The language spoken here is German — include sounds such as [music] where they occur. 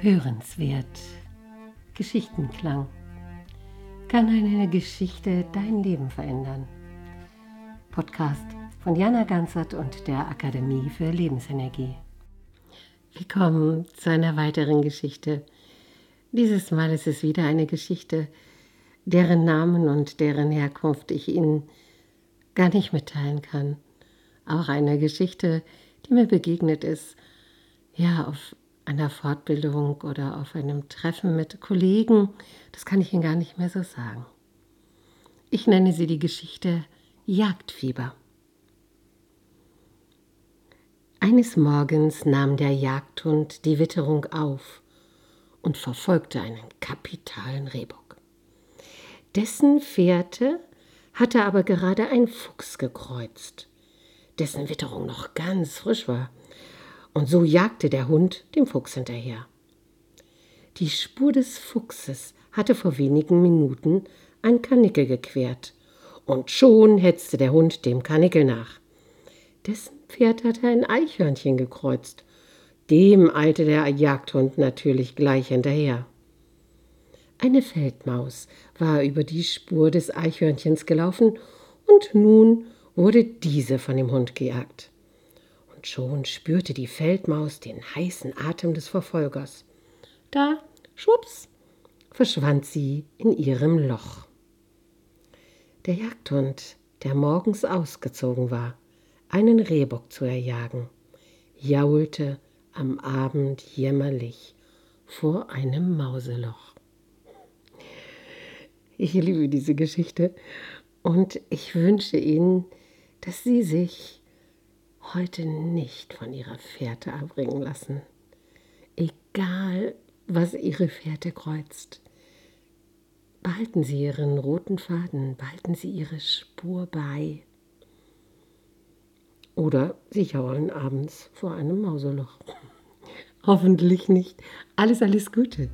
Hörenswert. Geschichtenklang. Kann eine Geschichte dein Leben verändern? Podcast von Jana Ganzert und der Akademie für Lebensenergie. Willkommen zu einer weiteren Geschichte. Dieses Mal ist es wieder eine Geschichte, deren Namen und deren Herkunft ich Ihnen gar nicht mitteilen kann. Auch eine Geschichte, die mir begegnet ist, ja, auf einer Fortbildung oder auf einem Treffen mit Kollegen. Das kann ich Ihnen gar nicht mehr so sagen. Ich nenne sie die Geschichte Jagdfieber. Eines Morgens nahm der Jagdhund die Witterung auf und verfolgte einen kapitalen Rehbock. Dessen Fährte hatte aber gerade ein Fuchs gekreuzt, dessen Witterung noch ganz frisch war und so jagte der Hund dem Fuchs hinterher. Die Spur des Fuchses hatte vor wenigen Minuten ein Karnickel gequert, und schon hetzte der Hund dem Karnickel nach. Dessen Pferd hatte ein Eichhörnchen gekreuzt. Dem eilte der Jagdhund natürlich gleich hinterher. Eine Feldmaus war über die Spur des Eichhörnchens gelaufen, und nun wurde diese von dem Hund gejagt schon spürte die Feldmaus den heißen Atem des Verfolgers. Da, schwups, verschwand sie in ihrem Loch. Der Jagdhund, der morgens ausgezogen war, einen Rehbock zu erjagen, jaulte am Abend jämmerlich vor einem Mauseloch. Ich liebe diese Geschichte und ich wünsche Ihnen, dass Sie sich heute nicht von ihrer Fährte abbringen lassen. Egal, was ihre Fährte kreuzt. Behalten Sie Ihren roten Faden, behalten Sie Ihre Spur bei. Oder Sie jaulen abends vor einem Mauseloch. [laughs] Hoffentlich nicht. Alles, alles Gute.